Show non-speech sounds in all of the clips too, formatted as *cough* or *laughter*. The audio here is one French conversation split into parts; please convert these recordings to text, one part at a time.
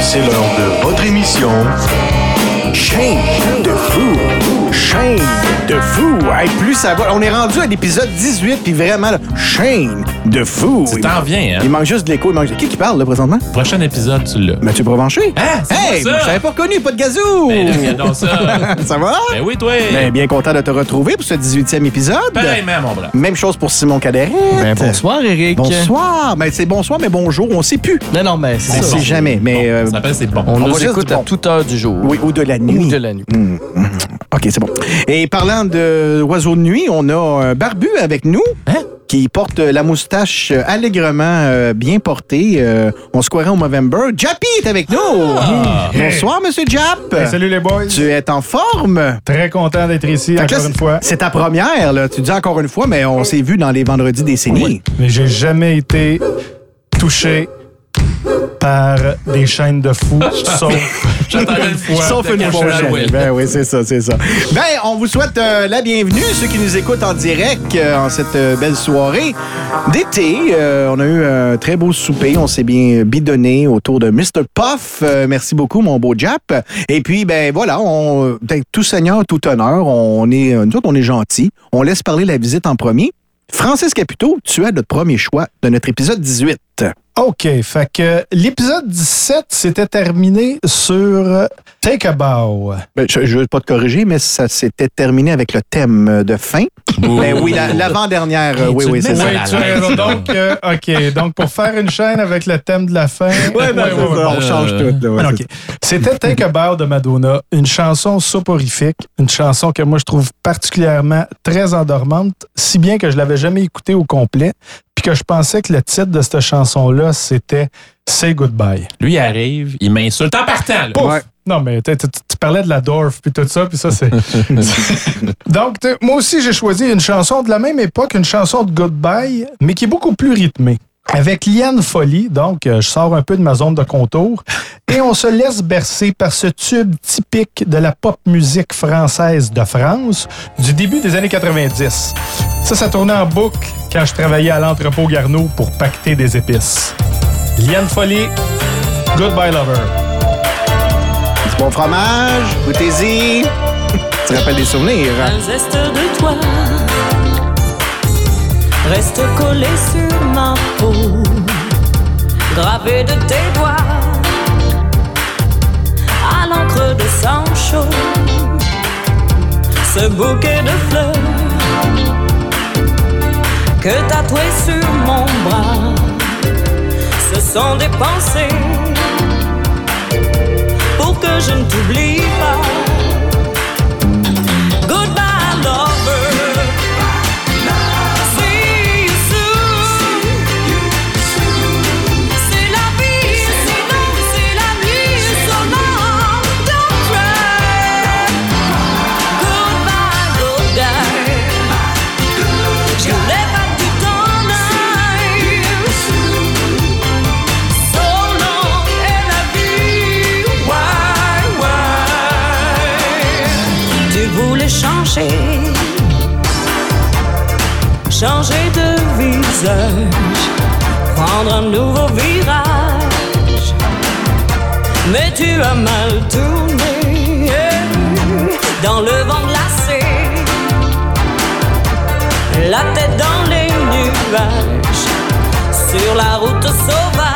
C'est l'heure de votre émission Shane de fou. Shane de fou. Hey, plus ça va. On est rendu à l'épisode 18, puis vraiment, là, Shane de fou. Tu Il- t'en viens, hein? Il manque juste de l'écho. il manque- Qui qui parle, là, présentement? Prochain épisode, tu l'as. Mathieu Provencher? Hein? C'est Hey, ça? je t'avais pas reconnu, pas de gazou. Ben là, ça. *laughs* ça va? Ben oui, toi. Ben, bien content de te retrouver pour ce 18e épisode. Pareillement, mon bras. Même chose pour Simon Caderet. Ben, bonsoir, Eric. Bonsoir. Ben, c'est bonsoir, mais bonjour. On sait plus. Non, non, mais c'est On ça. sait jamais, mais... euh, Ça s'appelle C'est bon. On, On nous écoute à bon. toute heure du jour. oui, ou de la nuit. Ou de la nuit. Hum, hum. OK, c'est bon. Et parlant de oiseaux de nuit, on a un barbu avec nous. Hein? Qui porte la moustache euh, allègrement euh, bien portée. Euh, on se croirait au Movember. Jappy est avec nous. Ah. Bonsoir, Monsieur Jap. Hey, salut les boys. Tu es en forme? Très content d'être ici Fait que là, encore une fois. C'est ta première, là. Tu dis encore une fois, mais on s'est vu dans les vendredis décennies. Mais j'ai jamais été touché par des chaînes de fous, *laughs* *laughs* sauf une fois. Sauf une. Ben oui, c'est ça, c'est ça. Ben, on vous souhaite euh, la bienvenue, ceux qui nous écoutent en direct euh, en cette euh, belle soirée d'été. Euh, on a eu un très beau souper. On s'est bien bidonné autour de Mr. Puff. Euh, merci beaucoup, mon beau Jap. Et puis, ben voilà, on, ben, tout seigneur, tout honneur. On est, nous autres, on est gentils. On laisse parler la visite en premier. Francis Caputo, tu as notre premier choix de notre épisode 18. OK, fait que l'épisode 17 s'était terminé sur Take a Bow. Ben, je ne veux pas te corriger, mais ça s'était terminé avec le thème de fin. Ben oui, la- l'avant-dernière, euh, oui, oui, c'est ça. Oui. Donc, euh, OK, donc pour faire une chaîne avec le thème de la fin. Ouais, ben, Ouais, c'est ouais, ça, ouais. on change Euh, tout. OK. C'était Take a Bow de Madonna, une chanson soporifique, une chanson que moi je trouve particulièrement très endormante, si bien que je l'avais jamais écoutée au complet, puis que je pensais que le titre de cette chanson-là, c'était Say Goodbye. Lui, il arrive, il m'insulte en partant. là. Pouf! Ouais. Non, mais tu, parlais de la Dorf puis tout ça, puis ça, c'est. *laughs* Donc, moi aussi, j'ai choisi une chanson de la même époque, une chanson de Goodbye, mais qui est beaucoup plus rythmée. Avec Liane Folly, donc euh, je sors un peu de ma zone de contour, et on se laisse bercer par ce tube typique de la pop musique française de France du début des années 90. Ça, ça tournait en boucle quand je travaillais à l'entrepôt Garneau pour pacter des épices. Liane Folly, Goodbye Lover. Du bon fromage, goûtez-y. Tu te rappelles des souvenirs. hein? Un zeste de toi reste collé sur ma peau, gravé de tes doigts à l'encre de sang chaud. Ce bouquet de fleurs que tatoué sur mon bras, ce sont des pensées pour que je ne t'oublie pas. Changer de visage, prendre un nouveau virage. Mais tu as mal tourné dans le vent glacé, la tête dans les nuages, sur la route sauvage.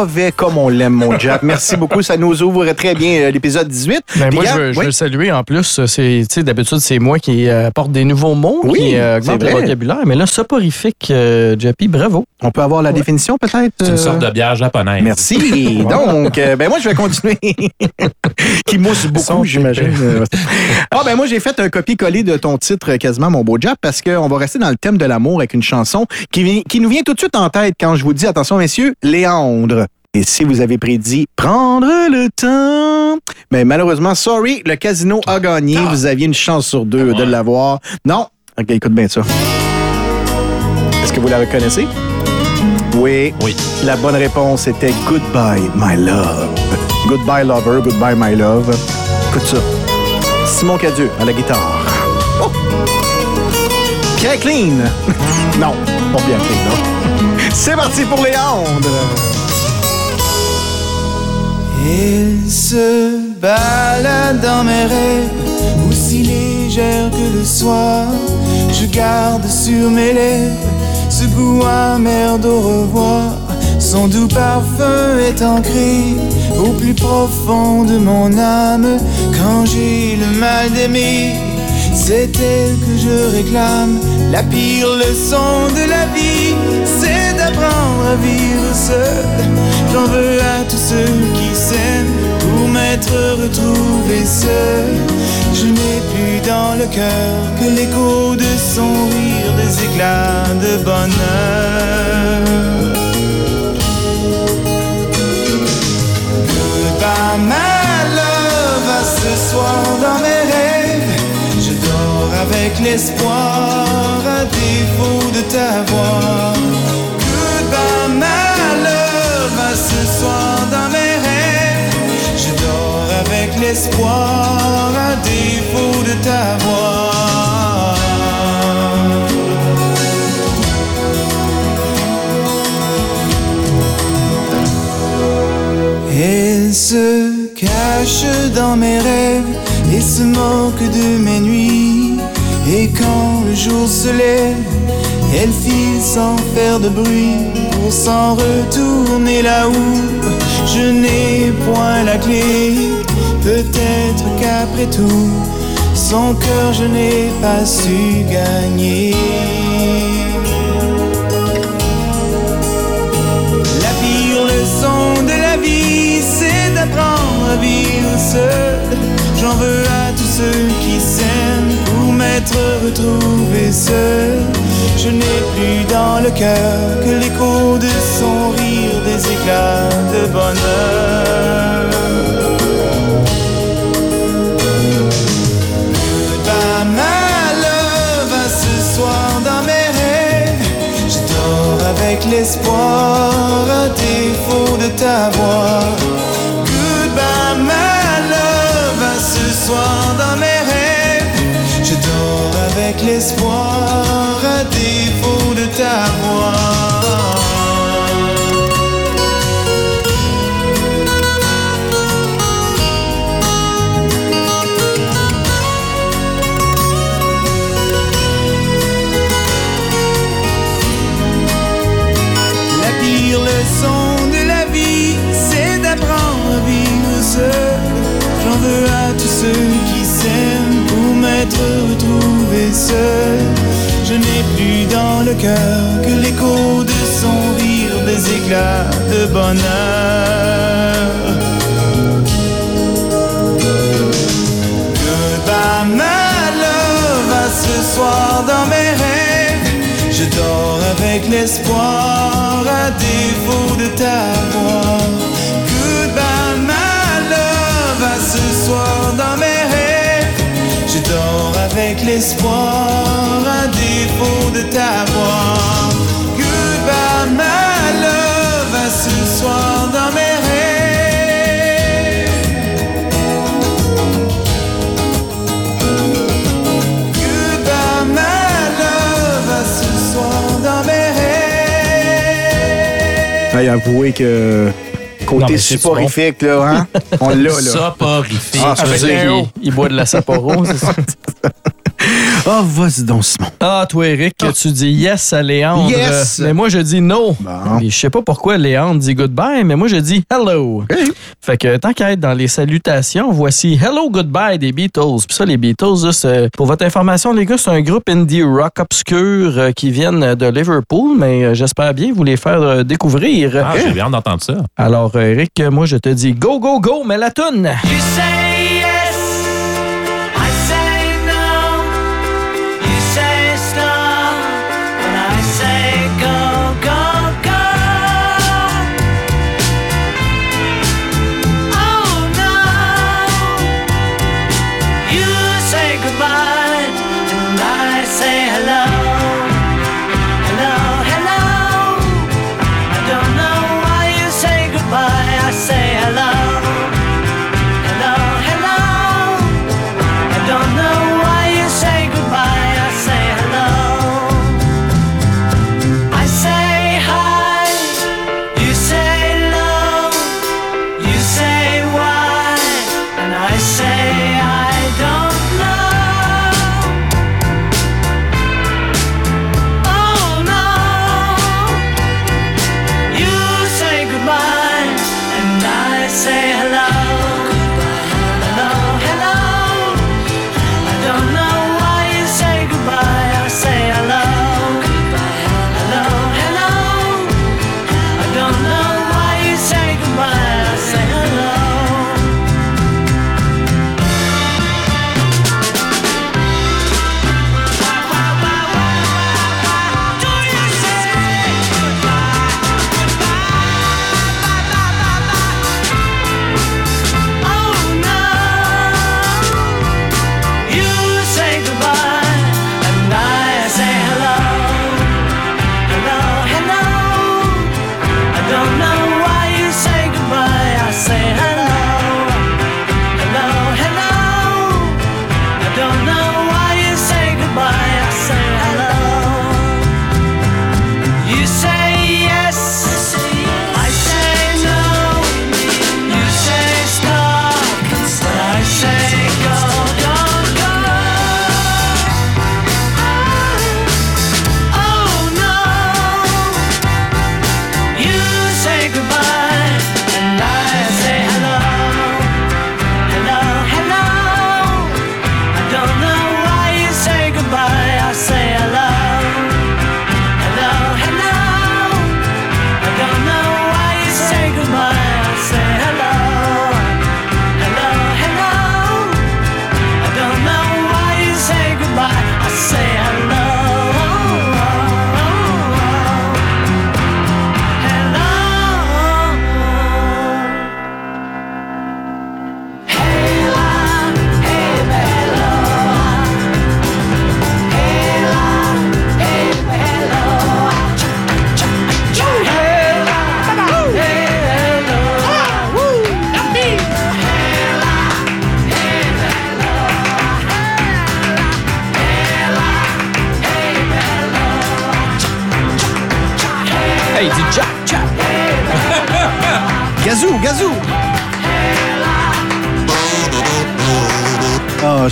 Mauvais comme on l'aime, mon Jack. Merci beaucoup. Ça nous ouvre très bien euh, l'épisode 18. Ben, moi, je veux, je oui? veux saluer. En plus, c'est, tu sais, d'habitude, c'est moi qui euh, apporte des nouveaux mots, Oui, qui euh, augmente c'est le vrai. vocabulaire. Mais là, soporifique, euh, Jappy, bravo. On peut avoir la définition peut-être? C'est une euh? sorte de bière japonaise. Merci. *laughs* Donc, euh, ben moi, je vais continuer. *laughs* Qui mousse beaucoup, j'imagine. Euh, *laughs* Ah, ben moi, j'ai fait un copier-coller de ton titre, euh, quasiment, mon beau Jap, parce qu'on va rester dans le thème de l'amour avec une chanson qui, qui nous vient tout de suite en tête quand je vous dis, attention, messieurs, Léandre. Et si vous avez prédit prendre le temps, mais malheureusement, sorry, le casino a gagné. Vous aviez une chance sur deux de l'avoir. Non? OK, écoute bien ça. Est-ce que vous la reconnaissez? Oui. Oui. La bonne réponse était Goodbye, my love. Goodbye, lover. Goodbye, my love. Écoute ça. Simon Cadieux à la guitare. Oh! Pierre Clean. *laughs* non, pas Pierre Clean, non. C'est parti pour Léandre. Il se balade dans mes rêves, aussi légère que le soir. Je garde sur mes lèvres ce goût amer d'au revoir. Son doux parfum est ancré au plus profond de mon âme. Quand j'ai le mal d'aimer, c'est elle que je réclame. La pire leçon de la vie, c'est d'apprendre à vivre seul. J'en veux à tous ceux qui s'aiment pour m'être retrouvé seul. Je n'ai plus dans le cœur que l'écho de son rire, des éclats de bonheur. Goodbye, my love, à ce soir dans mes rêves. Je dors avec l'espoir, à défaut de t'avoir. Goodbye, my dans mes rêves. Je dors avec l'espoir, à défaut de t'avoir. Elle se cache dans mes rêves et se moque de mes nuits. Et quand le jour se lève, elle file sans faire de bruit pour s'en retourner là où je n'ai point la clé. Peut-être qu'après tout, son cœur je n'ai pas su gagner. La pire leçon de la vie, c'est d'apprendre à vivre seul. J'en veux à tous ceux qui s'aiment pour m'être retrouvé seul. Je n'ai plus dans le cœur que l'écho de son rire, des éclats de bonheur. Love, à ce soir dans mes rêves. Je dors avec l'espoir, à défaut de t'avoir. Goodbye, my love, à ce soir Je n'ai plus dans le cœur que l'écho de son rire, des éclats de bonheur. Goodbye, my love, à ce soir dans mes rêves. Je dors avec l'espoir, à défaut de t'avoir. Goodbye, my love, à ce soir avec l'espoir, à défaut de t'avoir. Goodbye, my love, à ce soir dans mes rêves. Goodbye, my love, à ce soir dans mes rêves. Hey, avouez que Non, côté mais c'est suporifique, là, hein? *laughs* On l'a, là. Soporifique. Ah, un il, il boit de la Sapporo, c'est ça? *laughs* Oh, vas-y donc, Simon. Ah, toi, Eric, tu dis yes à Léandre. Yes. Mais moi, je dis no. Bon. Je sais pas pourquoi Léandre dit goodbye, mais moi, je dis hello. Fait que tant qu'à être dans les salutations, voici Hello Goodbye des Beatles. Puis ça, les Beatles, là, c'est- pour votre information, les gars, c'est un groupe indie rock obscur euh, qui viennent de Liverpool, mais euh, j'espère bien vous les faire euh, découvrir. Ah, j'ai bien d'entendre ça. Alors, Eric, moi, je te dis go, go, go, mais la toune! You say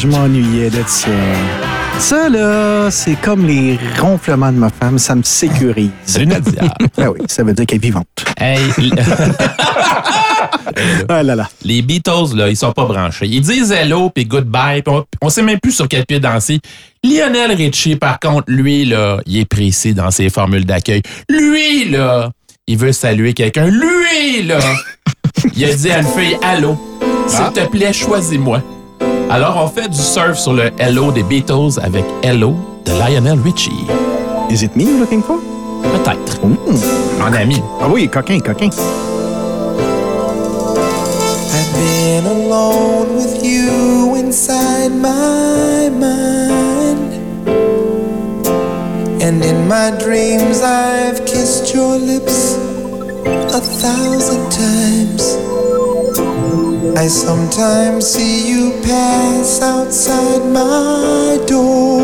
je m'ennuyais de ça. Ça, là, c'est comme les ronflements de ma femme, ça me sécurise. Salut Nadia. Ah oui, ça veut dire qu'elle est vivante. hey, *laughs* Ah là là. les Beatles, là, ils sont pas branchés. Ils disent hello puis goodbye. puis on, on sait même plus sur quel pied danser. Lionel Richie, par contre, lui, là, il est précis dans ses formules d'accueil. Lui, là, il veut saluer quelqu'un. Lui, là, il a dit à une fille Allô, s'il te plaît, choisis-moi. Alors, on fait du surf sur le Hello des Beatles avec Hello de Lionel Richie. Is it me you're looking for? Peut-être. Mmh. En ami. Ah oui, coquin, coquin. I've been alone with you inside my mind. And in my dreams, I've kissed your lips a thousand times. I sometimes see you pass outside my door.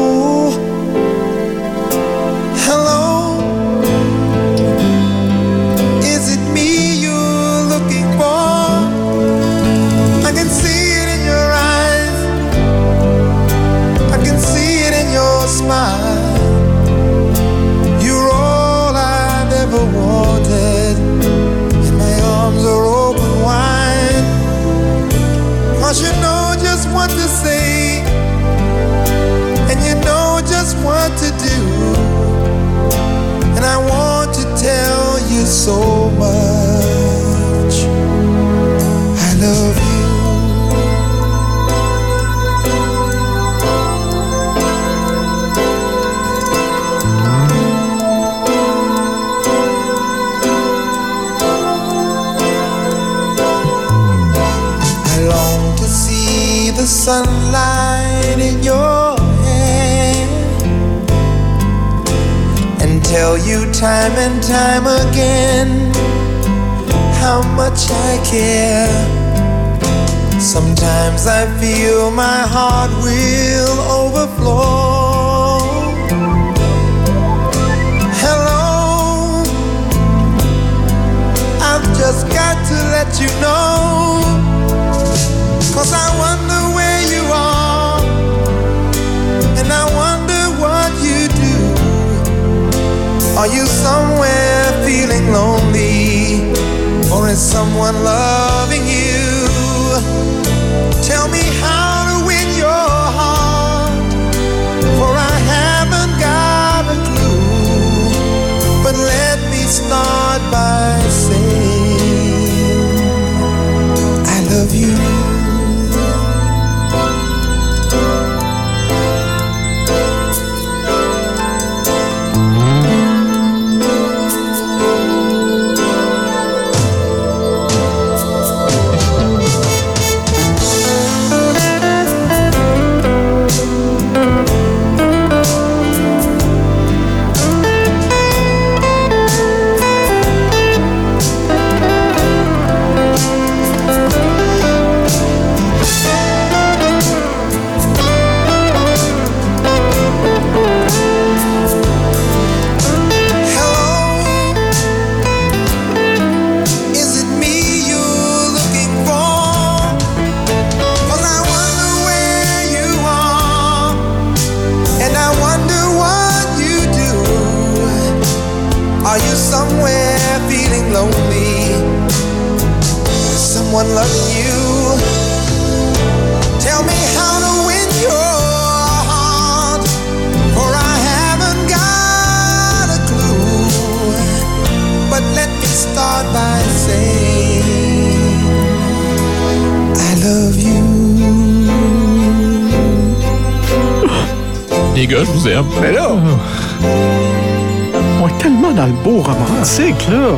Mais là, on est tellement dans le beau romantique, là.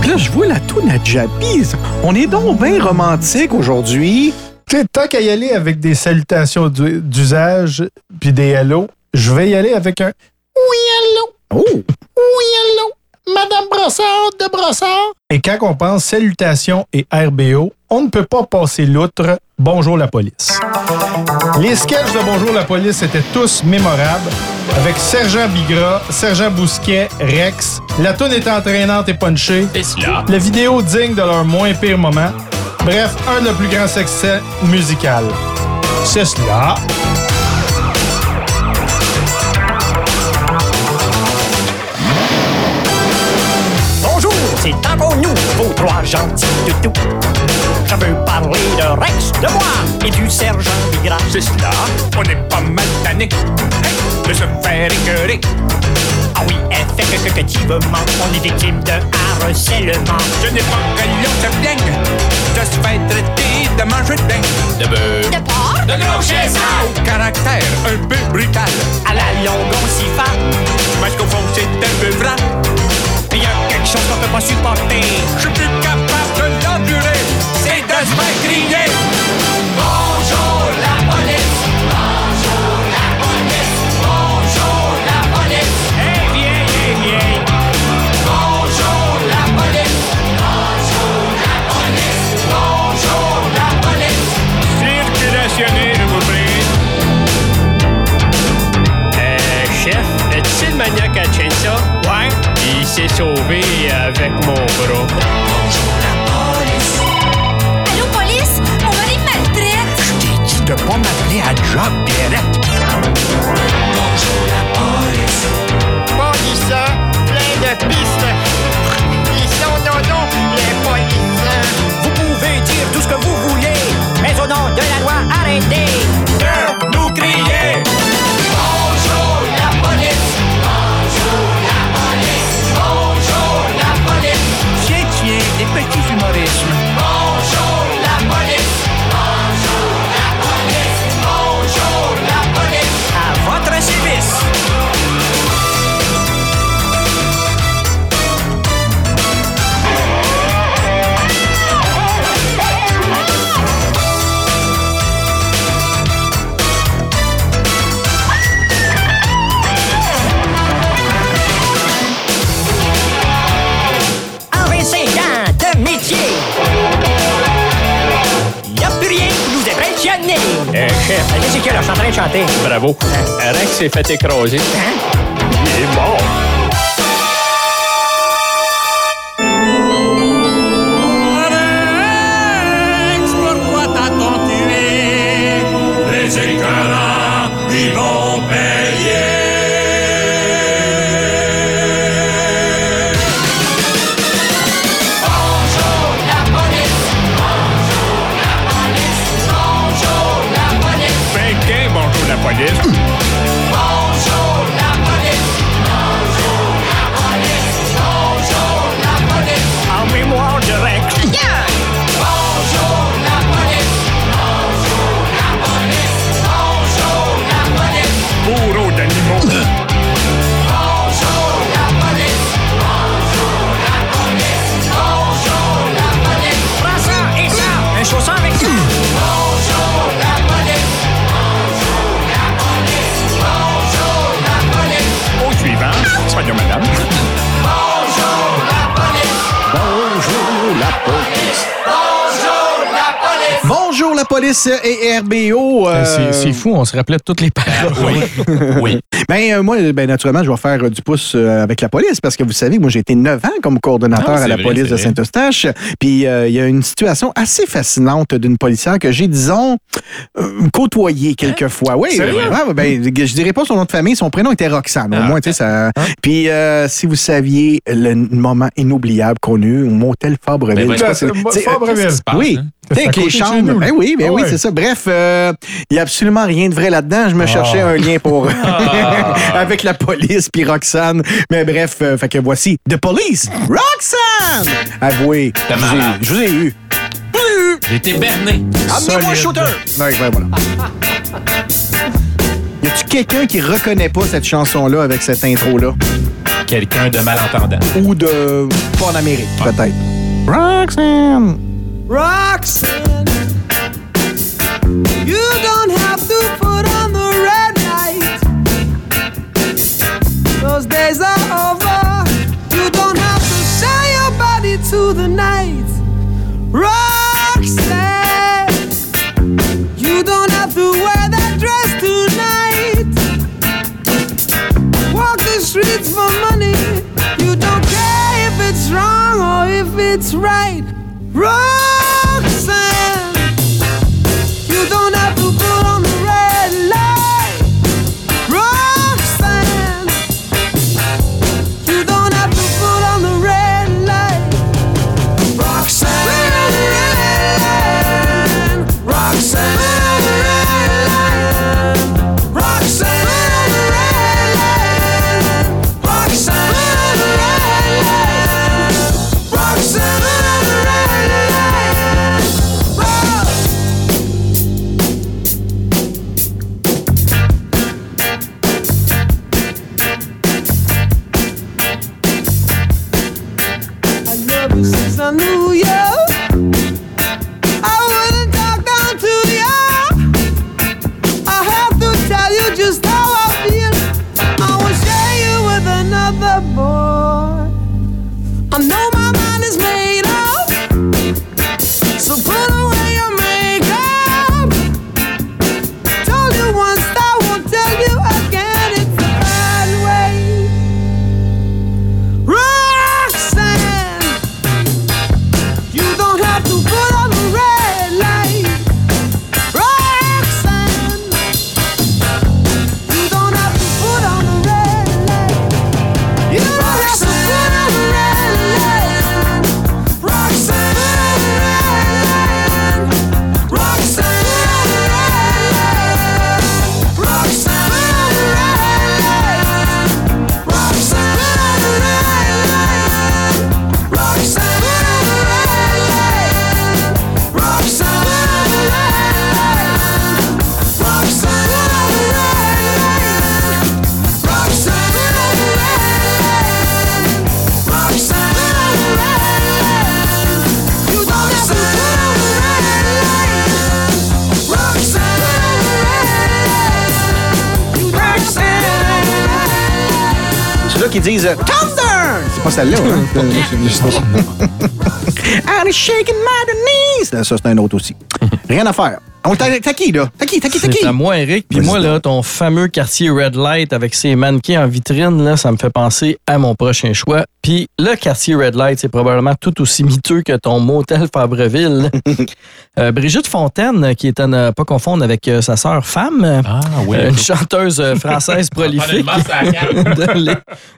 Puis là, je vois la toune à Jabi. On est donc bien romantique aujourd'hui. Tu sais, tant qu'à y aller avec des salutations d'u- d'usage puis des hello, je vais y aller avec un Oui, hello! Oh! Oui, hello! Madame Brossard de Brossard! Et quand on pense salutations et RBO, on ne peut pas passer l'outre Bonjour la police. Les sketchs de Bonjour la police étaient tous mémorables, avec Sergent Bigra, Sergent Bousquet, Rex. La toune était entraînante et punchée. C'est cela. La vidéo digne de leur moins pire moment. Bref, un de leurs plus grands succès musical. C'est cela. Bonjour, c'est encore nous, vos trois gentils toutous. Je veux parler de Rex, de moi et du sergent Bigra. C'est cela, on est pas mal tanné hein, de se faire écœurer. Ah oui, effectivement, on est victime de harcèlement. Ce n'est pas que l'on se plaigne de se faire traiter de manger de dingue. De bœuf. De porc? De gros chaises Au caractère un peu brutal. À la longue, on s'y fait. Parce qu'au fond, c'est un peu vrai. Il y a quelque chose qu'on peut pas supporter. Je suis plus capable. C'est de se Rex police et RBO. euh, C'est c'est fou, on se rappelait de toutes les paroles. *laughs* Oui. oui. Ben, euh, moi, ben, naturellement, je vais faire euh, du pouce euh, avec la police parce que vous savez, moi, j'ai été 9 ans comme coordonnateur Ah, à la vrai, police de. Saint-Eustache. Puis, euh, il y a une situation assez fascinante d'une policière que j'ai, disons, euh, côtoyée quelquefois. Oui, Sérieux? euh, ouais, ben, je dirais pas son nom de famille, son prénom était Roxane. Au Ah, moins, tu sais, ça. Puis, euh, si vous saviez le moment inoubliable qu'on a eu au motel Fabreville. Ben, sais, Fabreville. euh, Oui. hein? Chambres. nous. Ben oui, ben Ah oui, c'est ça. Bref, euh, il n'y a absolument rien de vrai là-dedans. Je me cherchais un lien pour *laughs* *laughs* avec la police puis Roxane. Mais bref, euh, fait que voici The Police, Roxane. Avouez, je vous ai- malade. je vous ai eu. J'ai été berné. Amenez-moi un shooter. Ouais, ouais, voilà. Y a-tu quelqu'un qui reconnaît pas cette chanson-là avec cette intro-là? Quelqu'un de malentendant. Ou de pas en Amérique, peut-être. Roxane. Roxanne, you don't have to put on the red light. Those days are over. You don't have to sell your body to the night. Roxanne, eh? you don't have to wear that dress tonight. Walk the streets for money. You don't care if it's wrong or if it's right. Roxanne, *laughs* it's shaking my knees! Ça, c'est un autre aussi. Rien à faire. On t'a qui, là? T'as qui? T'as qui? T'as qui? C'est à moi, Eric. Puis moi, là, ton fameux quartier Red Light avec ses mannequins en vitrine, là, ça me fait penser à mon prochain choix. Puis le quartier Red Light, c'est probablement tout aussi miteux que ton motel Fabreville. *laughs* Euh, Brigitte Fontaine, qui est à ne pas confondre avec euh, sa sœur femme, Ah, oui. euh, une chanteuse française *laughs* prolifique *laughs* de l'é-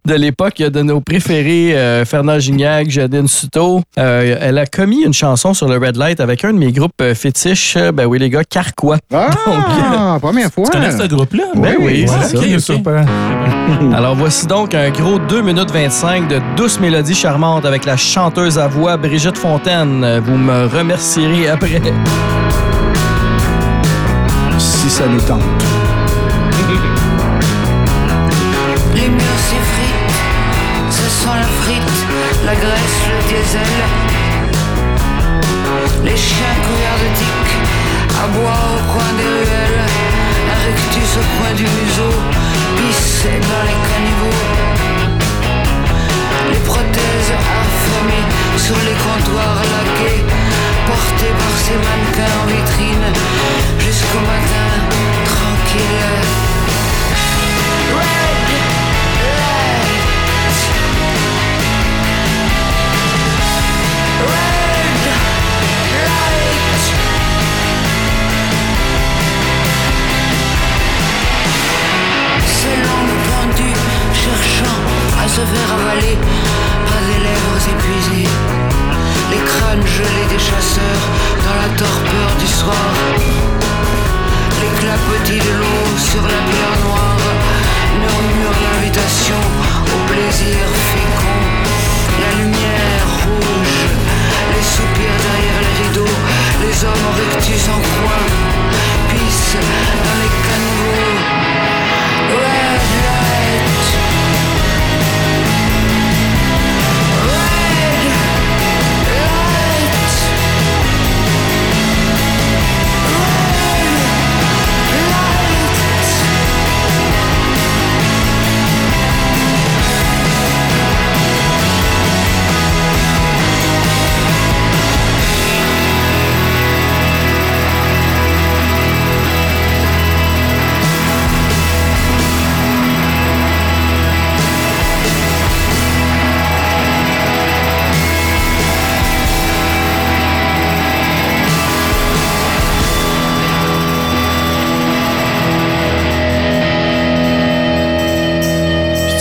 de l'époque de nos préférés, euh, Fernand Gignac, Jadine Suto. Euh, elle a commis une chanson sur le Red Light avec un de mes groupes fétiches, ben oui les gars, Carquois. Ah, *laughs* première fois. Tu connais ce groupe-là? Ben oui, c'est ok, ça. ok. Super. *laughs* Alors voici donc un gros 2 minutes 25 de douce mélodie charmante avec la chanteuse à voix Brigitte Fontaine. Vous me remercierez après. *laughs* Si ça nous tente. Les murs s'effritent, ce sont la frite, la graisse, le diesel. Les chiens couverts de à boire au coin des ruelles. Un rictus au coin du museau, pissé dans les caniveaux. Les prothèses affamées sur les comptoirs laqués, portées par ces mannequins en vitrine, jusqu'au matin tranquille. Faire avaler par des lèvres épuisées. Les crânes gelés des chasseurs dans la torpeur du soir. Les clapotis de l'eau sur la pierre noire murmurent l'invitation au plaisir fécond. La lumière rouge, les soupirs derrière les rideaux, les hommes en rictus en coin pissent dans les caniveaux.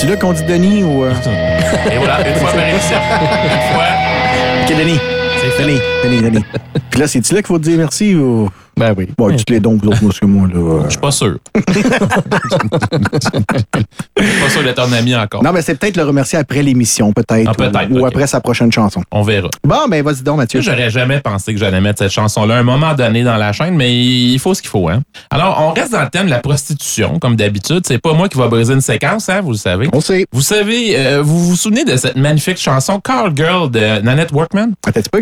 C'est là qu'on dit Denis ou. euh? *laughs* Et voilà, une fois par émission. Une fois. Ok, Denis. C'est. Denis, Denis, Denis. Puis là, c'est-tu là qu'il faut te dire merci ou? Ben oui. Bon, dites les dons, vous autres, parce que moi, là. Je suis pas sûr. *laughs* Je suis pas sûr d'être ton ami encore. Non, mais c'est peut-être le remercier après l'émission, peut-être. Ah, peut-être, Ou, après sa prochaine chanson. On verra. Bon, ben, vas-y donc, Mathieu. Tu J'aurais jamais pensé que j'allais mettre cette chanson-là à un moment donné dans la chaîne, mais il faut ce qu'il faut. Hein? Alors, on reste dans le thème de la prostitution, comme d'habitude. C'est pas moi qui va briser une séquence, hein, vous le savez. On sait. Vous savez, euh, vous vous souvenez de cette magnifique chanson Call Girl de Nanette Workman? Attends un petit peu,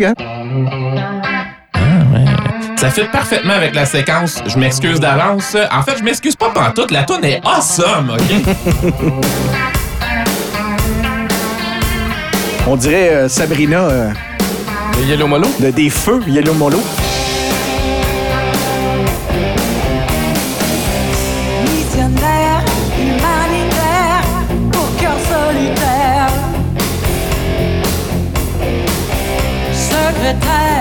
Ça fait parfaitement avec la séquence. Je m'excuse d'avance. En fait, je m'excuse pas pantoute. La tune est awesome, OK? *laughs* On dirait euh, Sabrina euh, Le Yellow Molo? de Des Feux, Yellow Molo. Missionnaire, humanitaire, au cœur solitaire. Secrétaire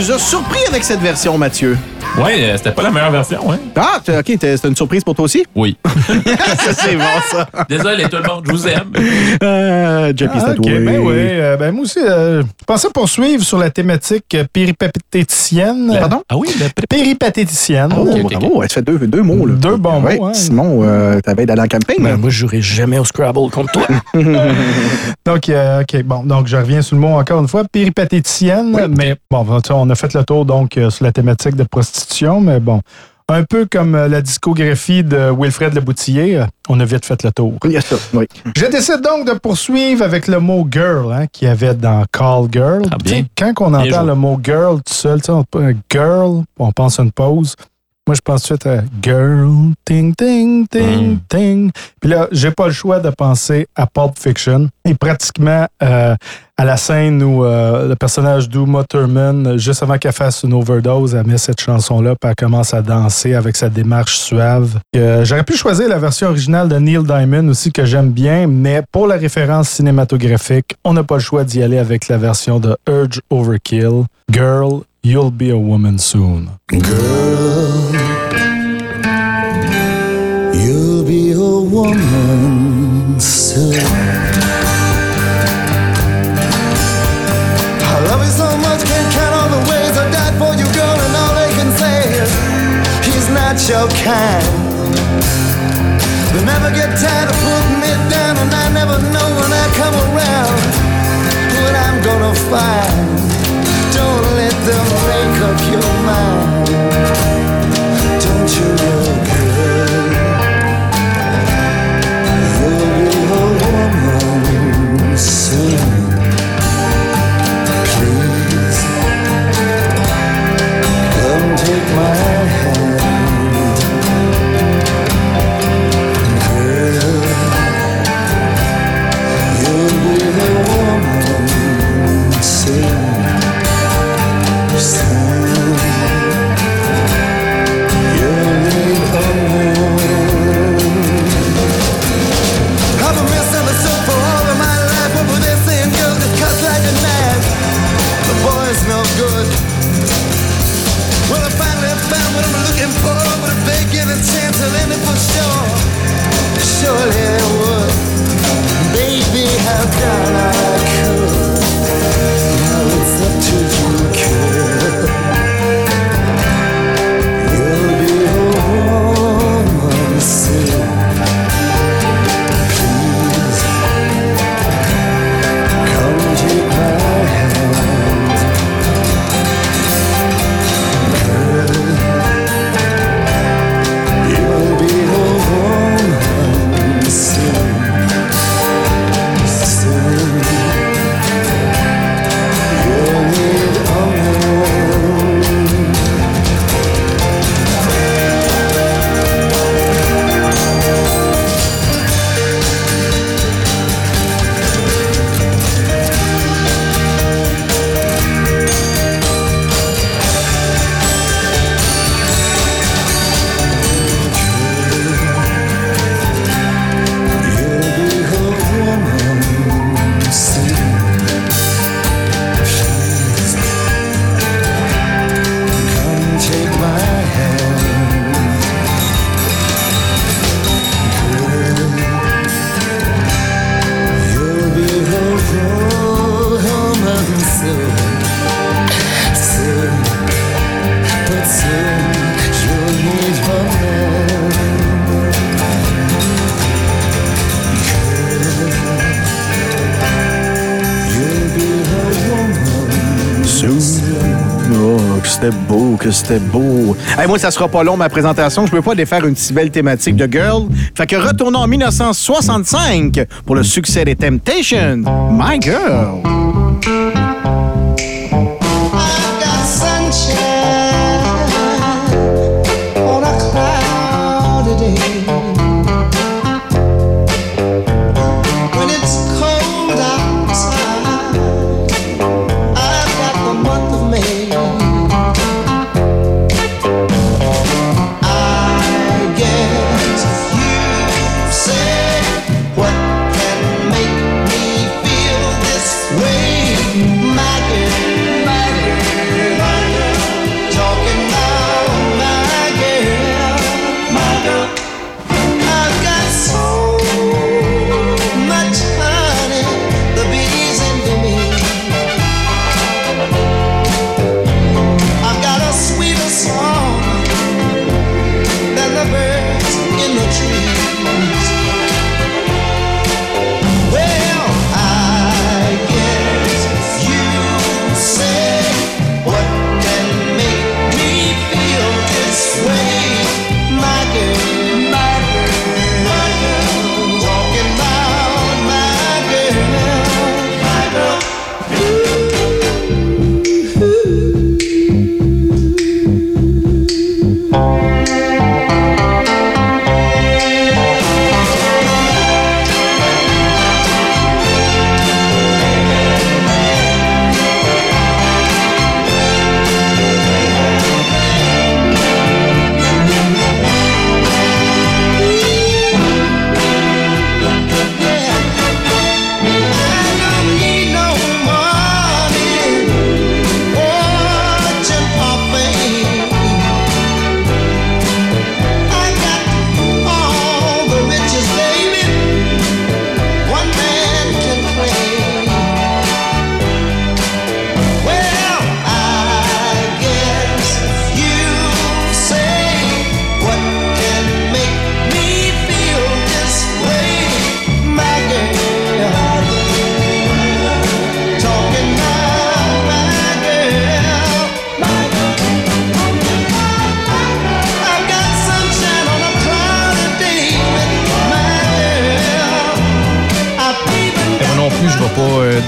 nous as surpris avec cette version, Mathieu. Ouais, euh, c'était pas la meilleure version, hein? Ah, OK, c'était une surprise pour toi aussi? Oui. *laughs* ça, c'est bon, ça. Désolé tout le monde, je vous aime. Euh, JP, Ah, à ok, toi. ben oui. euh, ben moi aussi, euh, je pensais poursuivre sur la thématique euh, péripatéticienne. Pardon? Ah oui, Péripatéticienne. Oh, ok, ok. bravo, tu fais deux, deux mots. Là. Deux bons Ouais, mots, hein. Simon, euh, t'avais d'aller en campagne. Ben, moi, je jouerai jamais au Scrabble contre toi. *laughs* Donc, euh, OK, bon, donc je reviens sur le mot encore une fois, péripatéticienne, mais bon, on a fait le tour donc euh, sur la thématique de prostitution, mais bon, un peu comme euh, la discographie de Wilfred Leboutillier, euh, on a vite fait le tour. Il y a ça, oui. Je décide donc de poursuivre avec le mot girl hein, qu'il y avait dans Call Girl. Ah, bien. Quand on entend le mot girl tout seul, tu sais, on peut- girl, on pense à une pause. Moi, je pense tout de suite à girl, ting, ting, ting, Mm. ting. Puis là, j'ai pas le choix de penser à Pulp Fiction. Et pratiquement euh, à la scène où euh, le personnage d'Uma Thurman, juste avant qu'elle fasse une overdose, elle met cette chanson-là, puis elle commence à danser avec sa démarche suave. Euh, J'aurais pu choisir la version originale de Neil Diamond aussi, que j'aime bien, mais pour la référence cinématographique, on n'a pas le choix d'y aller avec la version de Urge Overkill, Girl, You'll Be a Woman Soon. Girl, You'll be a woman soon. I love you so much, can't count all the ways I died for you, girl, and all they can say is he's not your kind. They never get tired of putting me down, and I never know when I come around what I'm gonna find. Them make up your mind. Don't you c'était beau, que c'était beau. Hey, moi, ça sera pas long, ma présentation. Je peux pas défaire une si belle thématique de girl. Fait que retournons en 1965 pour le succès des Temptations. My Girl.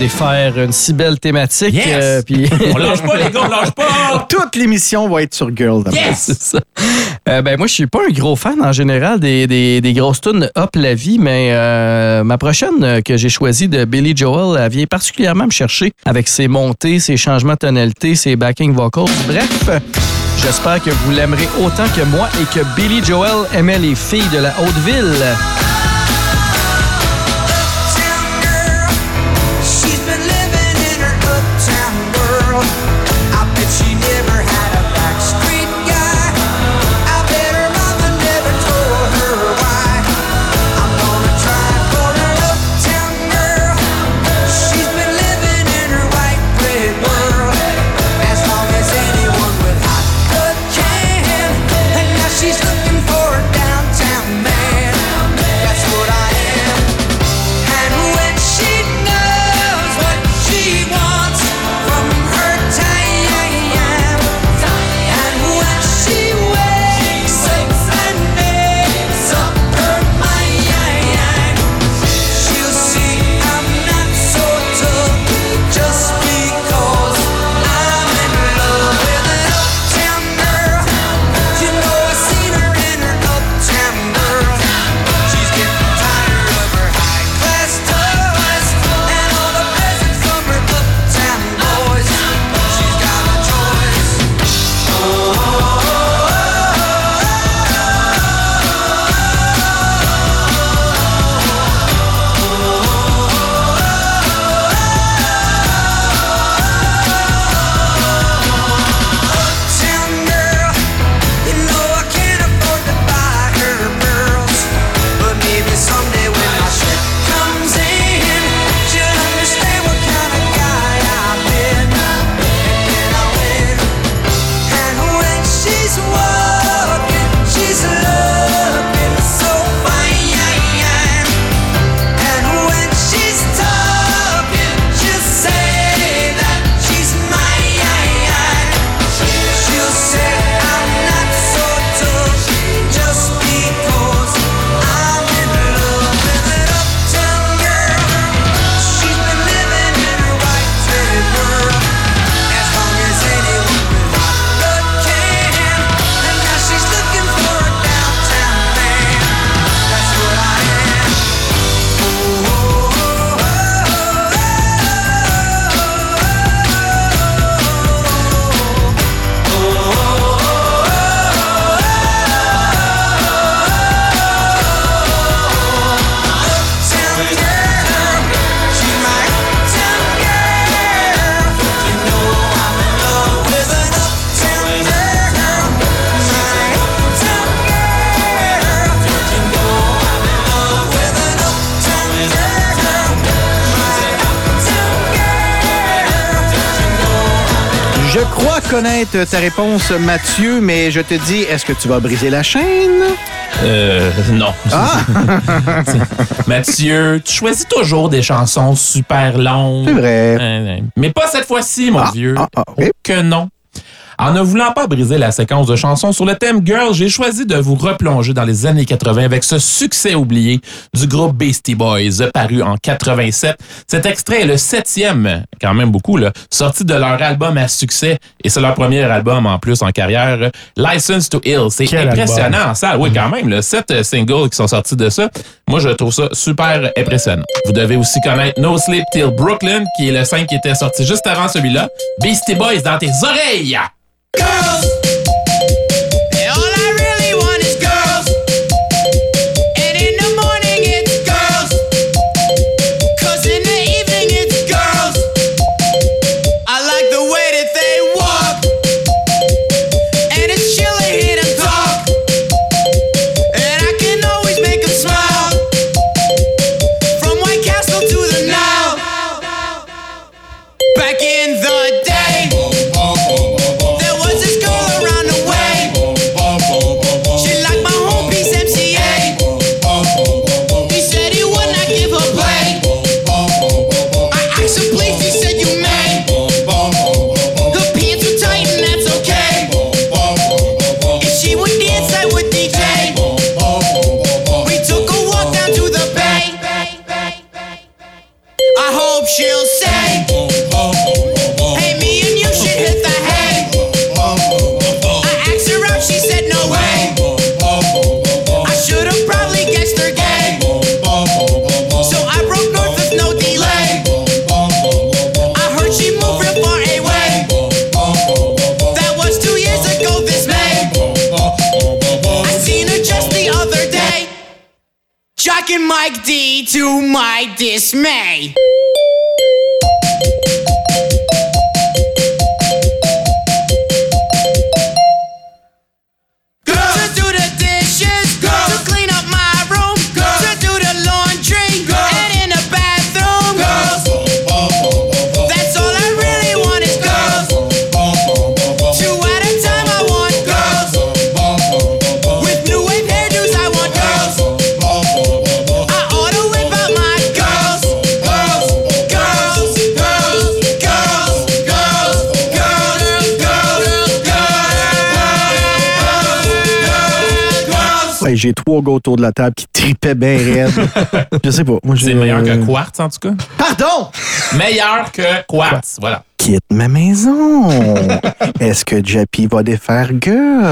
Défaire une si belle thématique. Yes! euh, puis- *laughs* On lâche pas, les gars, on lâche pas! *laughs* Toute l'émission va être sur Girl. d'abord. *laughs* C'est ça. Euh, ben moi, je suis pas un gros fan en général des, des, des grosses tunes Hop la vie, mais euh, ma prochaine euh, que j'ai choisie de Billy Joel, elle vient particulièrement me chercher avec ses montées, ses changements de tonalité, ses backing vocals. Bref, j'espère que vous l'aimerez autant que moi et que Billy Joel aimait les filles de la haute ville. Connaître ta réponse, Mathieu, mais je te dis, est-ce que tu vas briser la chaîne? Euh, non. Ah! *laughs* Mathieu, tu choisis toujours des chansons super longues. C'est vrai. Euh, mais pas cette fois-ci, mon Ah, vieux. ah, ah, que non. En ne voulant pas briser la séquence de chansons sur le thème Girl, j'ai choisi de vous replonger dans les années 80 avec ce succès oublié du groupe Beastie Boys, paru en 87. Cet extrait est le septième, quand même beaucoup, là, sorti de leur album à succès, et c'est leur premier album en plus en carrière, License to Ill. C'est impressionnant en salle. Oui, quand même, là, sept euh, singles qui sont sortis de ça. Moi, je trouve ça super impressionnant. Vous devez aussi connaître No Sleep Till Brooklyn, qui est le 5 qui était sorti juste avant celui-là. Beastie Boys dans tes oreilles! Girls. De la table qui tripaient bien raide. *laughs* je sais pas. Moi, C'est meilleur que Quartz, en tout cas. Pardon! Meilleur que Quartz, voilà. Quitte ma maison. Est-ce que Jappy va défaire Girl?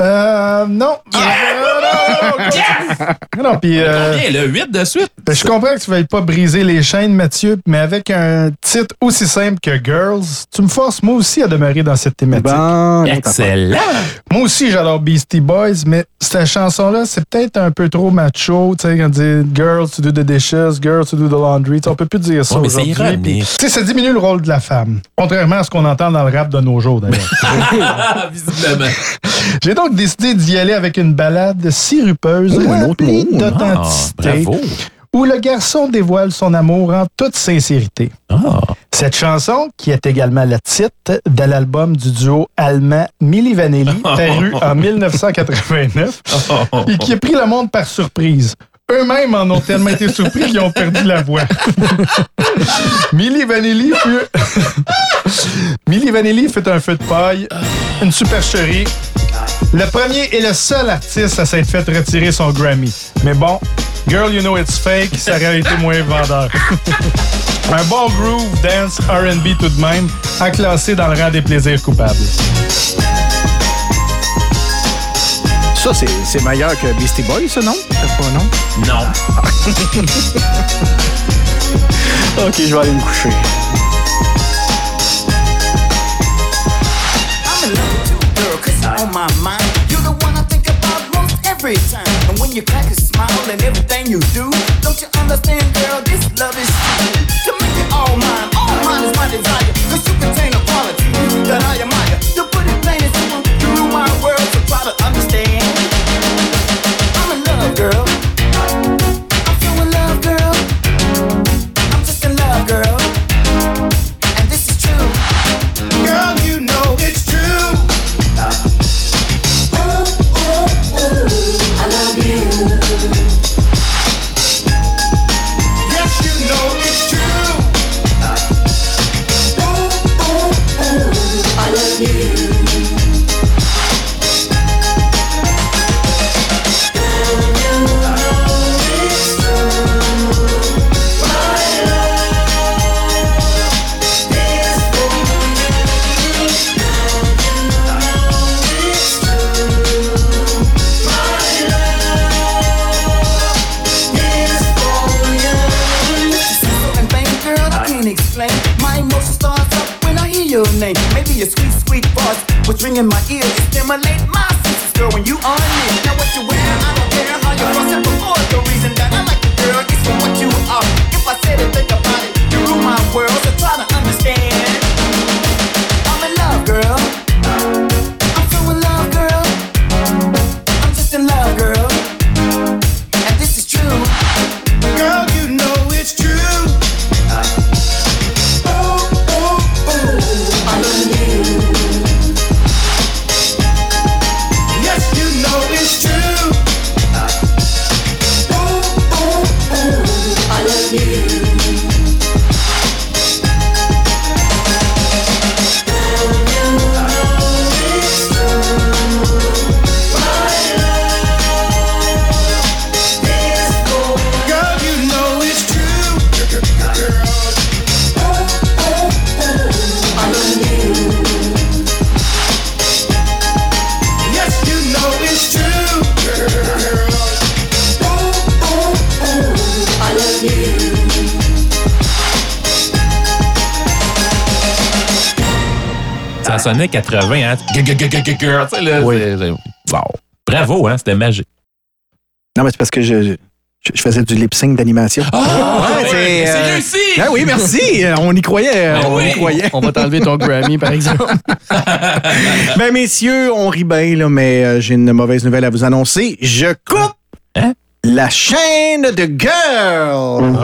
Euh, non. Euh, non, non, non, non, puis, euh, Combien? Le 8 de suite? ben, je comprends que tu ne veuilles pas briser les chaînes, Mathieu, mais avec un titre aussi simple que Girls, tu me forces moi aussi à demeurer dans cette thématique. Bon, Excellent. Moi aussi, j'adore Beastie Boys, mais cette chanson-là, c'est peut-être un peu trop macho. Tu sais, quand on dit Girls to do the dishes, Girls to do the laundry. Tu sais, on peut plus dire ça Ouais, mais c'est aujourd'hui. Tu sais, ça diminue le rôle de la femme. Contrairement à ce qu'on entend dans le rap de nos jours, d'ailleurs. *laughs* Ah, visiblement. J'ai donc décidé d'y aller avec une balade sirupeuse, Oh, un autre d'authenticité, Ah, où le garçon dévoile son amour en toute sincérité. Ah. Cette chanson, qui est également le titre de l'album du duo allemand Milli Vanilli, *laughs* paru en 1989, *laughs* et qui a pris le monde par surprise. Eux-mêmes en ont tellement été surpris qu'ils ont perdu la voix. *laughs* Milli Vanilli fut... *laughs* Fait un feu de paille, une supercherie. Le premier et le seul artiste à s'être fait retirer son Grammy. Mais bon, Girl You Know It's Fake, ça aurait été moins vendeur. un bon groove, dance, R&B tout de même, à classer dans le rang des plaisirs coupables. Ça, c'est, c'est meilleur que Beastie Boys, ça, non? C'est pas, non? Non. *laughs* OK, je vais aller me coucher. I'm in love with you, girl, cause you're on my mind. You're the one I think about most every time. And when you crack a smile and everything you do, don't you understand, girl, this love is true. To make it all mine, all mine is my desire. Cause you contain a quality girl. Ça sonnait 80, hein? Là. Wow. Bravo, hein? C'était magique. Non, mais c'est parce que je, je, je faisais du lip sync d'animation. Ah, ouais, c'est, c'est réussi! Ah oui, merci. Euh, *laughs* On y croyait. Ben on oui. y croyait. On va t'enlever ton Grammy, par exemple. *laughs* Ben, messieurs, on rit bien, là, mais euh, j'ai une mauvaise nouvelle à vous annoncer. Je coupe Hein? la chaîne de Girl.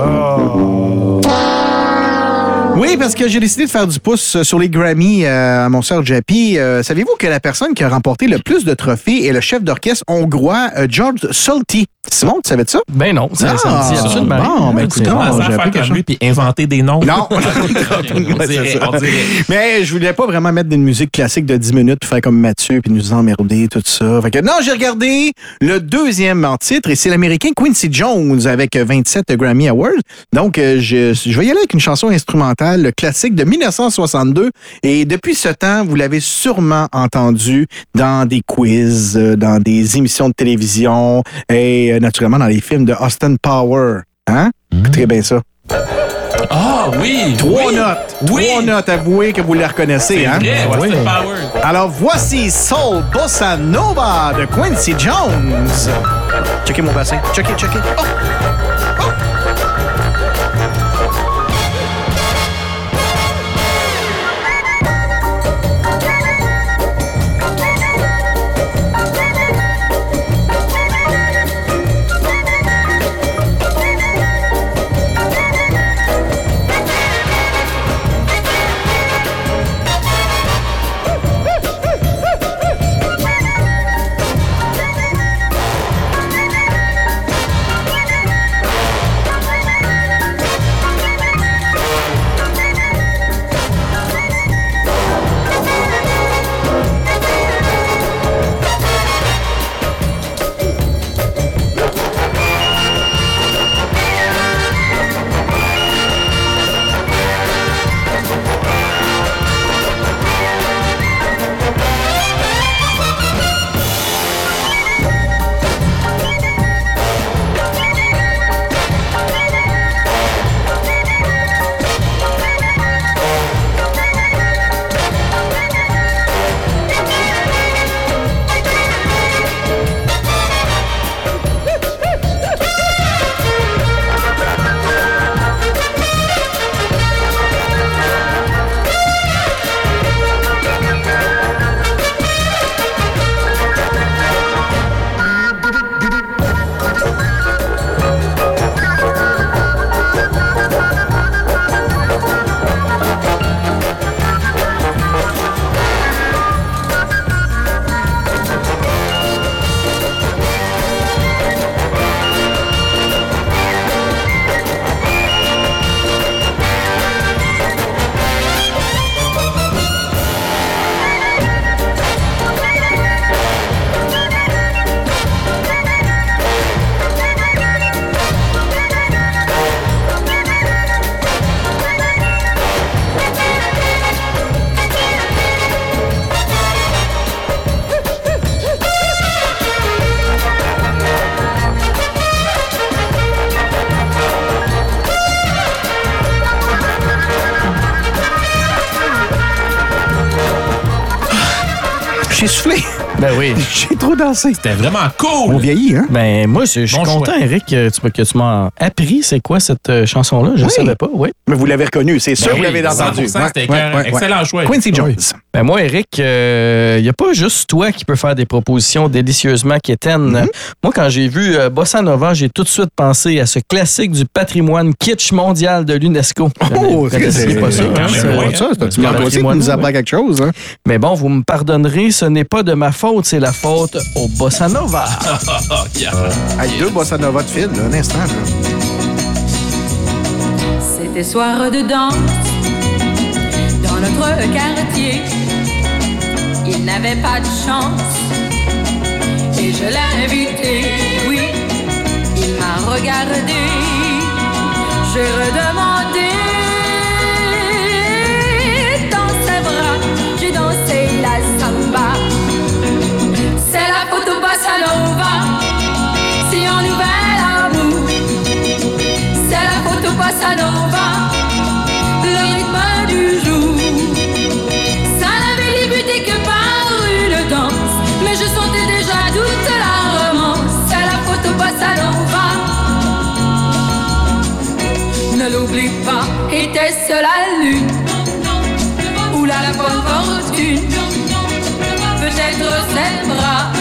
Oui, parce que j'ai décidé de faire du pouce euh, sur les Grammy euh, à mon sœur Jappy. Euh, Savez-vous que la personne qui a remporté le plus de trophées est le chef d'orchestre hongrois euh, George Solti? Simon, tu savais de ça? Ben non, ça, ça me dit Ah, absolument bon, ben écoute, j'ai appris quelque chose. puis inventer des noms. Non, *laughs* on dirait, on dirait. Mais je voulais pas vraiment mettre une musique classique de 10 minutes, puis faire comme Mathieu, puis nous emmerder, tout ça. Fait que non, j'ai regardé le deuxième en titre, et c'est l'Américain Quincy Jones avec 27 Grammy Awards. Donc, euh, je, je vais y aller avec une chanson instrumentale classique de 1962. Et depuis ce temps, vous l'avez sûrement entendu dans des quiz, euh, dans des émissions de télévision et euh, naturellement dans les films de Austin Power. Hein? Écoutez bien ça. Ah oui! Trois oui, notes. Oui! Trois notes. Avouez que vous les reconnaissez. Hein? vrai, Austin Power. Alors voici Soul Bossa Nova de Quincy Jones. Checkez mon bassin. Checkez, checkez. Oh! C'était vraiment cool. On vieillit, hein? Ben moi, je suis Bon content, choix. Eric, que tu, que tu m'as appris c'est quoi cette euh, chanson-là. Je ne Oui. savais pas, oui. Mais vous l'avez reconnu, c'est sûr Ben que vous l'avez entendu. 100%, c'était écœurant. Excellent choix. Quincy Jones. Ben moi, Eric, il n'y a pas juste toi qui peux faire des propositions délicieusement quétaines. Mm-hmm. Moi, quand j'ai vu euh, Bossa Nova, j'ai tout de suite pensé à ce classique du patrimoine kitsch mondial de l'UNESCO. Oh, c'est pas ça, quand hein, même, c'est- ouais, ça, c'est un petit qui nous apprend quelque chose. Hein? Mais bon, vous me pardonnerez, ce n'est pas de ma faute, c'est la faute au Bossa Nova. *laughs* Avec deux bossa nova de fil, là, un instant. là. C'était soir de danse dans notre quartier. Il n'avait pas de chance et je l'ai invité. Oui, il m'a regardé. J'ai redemandé dans ses bras. J'ai dansé la samba. C'est la photo bossa nova. Si on nouvel amour. C'est la photo bossa pas, était-ce la lune ou la, bonne fortune? Peut-être ses bras.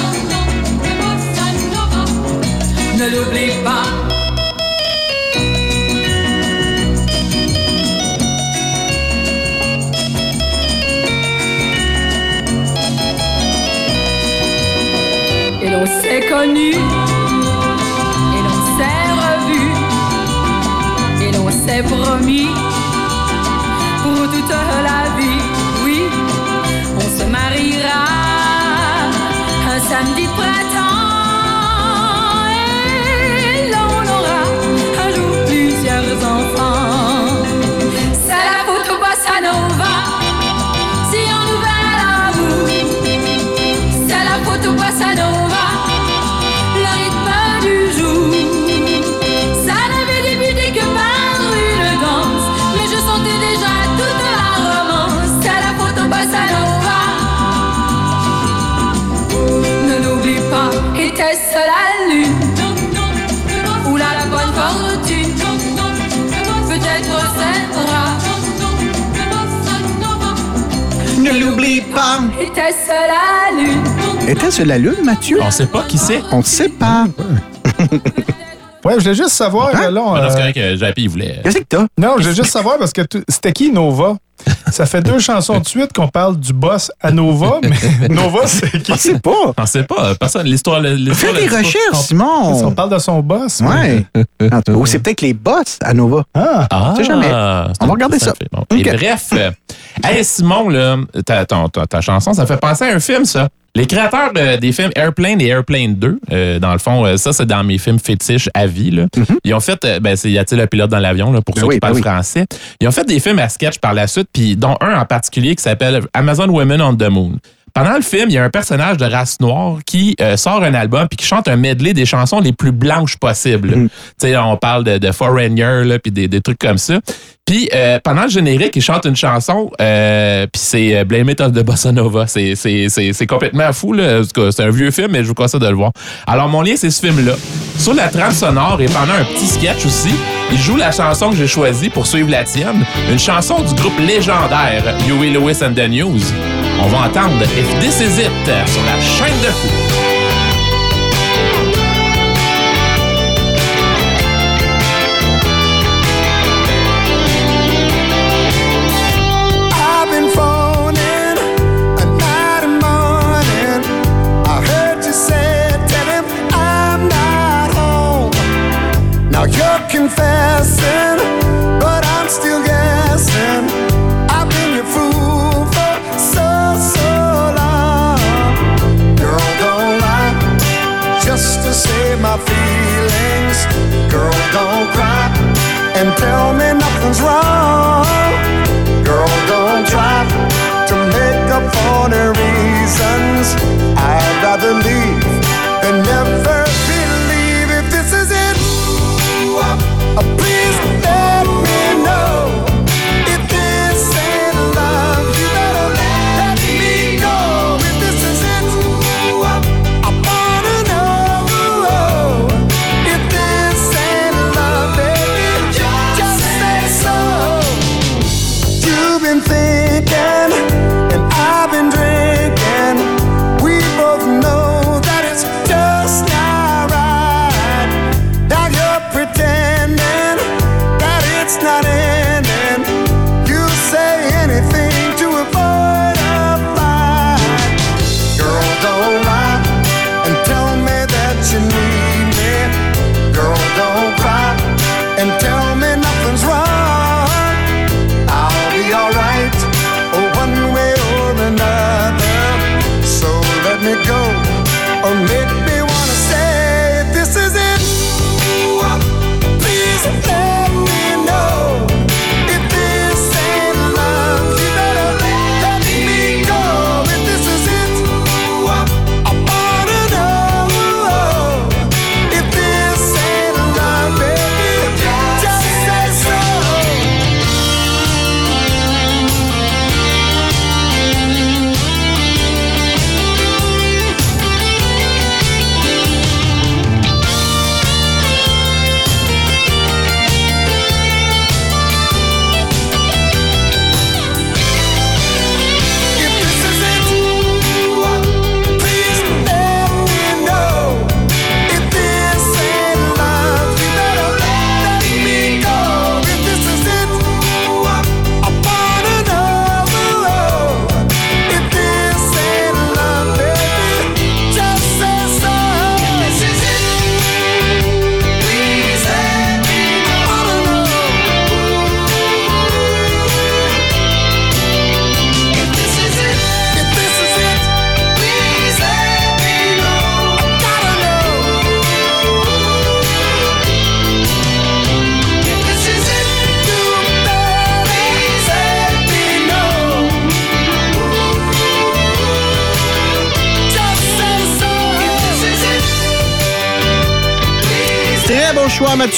Ne l'oublie pas. L'on s'est connus, promis pour toute la vie. Oui, on se mariera un samedi de Était-ce la lune? Était-ce la lune, Mathieu? On sait pas qui c'est. On ne sait pas. *laughs* Ouais, je voulais juste savoir, Hein? là, on, Ah, non, c'est euh, correct que Jappy, il voulait. Qu'est-ce que t'as? Non, je veux juste savoir parce que c'était qui Nova? Ça fait deux chansons de suite qu'on parle du boss à Nova, *laughs* mais Nova, c'est qui? On sait pas. On sait pas. Personne. L'histoire. Fais des recherches, On Simon. parle de son boss. Ouais. *laughs* Ou c'est peut-être les boss à Nova. Ah, Ah, jamais. On va regarder ça. bon. Et bref, euh, hey Simon, là, ta, ton- ta- ta chanson, ça fait penser à un film, ça. Les créateurs de- des films Airplane et Airplane 2, euh, dans le fond, euh, ça, c'est dans mes films fétiches à vie. Là. Ils ont fait, euh, ben, c'est Y a-t-il un pilote dans l'avion, là, pour. Ben ceux oui, qui ben parlent oui. français. Ils ont fait des films à sketch par la suite, puis dont un en particulier qui s'appelle Amazon Women on the Moon. Pendant le film, il y a un personnage de race noire qui euh, sort un album puis qui chante un medley des chansons les plus blanches possibles. Mm. Tu sais, on parle de, de Foreigner, là, puis des, des trucs comme ça. Puis euh, pendant le générique, il chante une chanson, euh, puis c'est euh, Blame It on the Bossa Nova. C'est, c'est, complètement fou. Là. C'est un vieux film, mais je vous conseille de le voir. Alors, mon lien, c'est ce film-là. Sur la trame sonore et pendant un petit sketch aussi, il joue la chanson que j'ai choisie pour suivre la tienne, une chanson du groupe légendaire Huey Lewis and the News. On va entendre If This Is It sur la chaîne de fou. Now you're confessing, but I'm still guessing. I've been your fool for so, so long. Girl, don't lie just to save my feelings. Girl, don't cry and tell me nothing's wrong. Girl, don't try to make up for the reasons.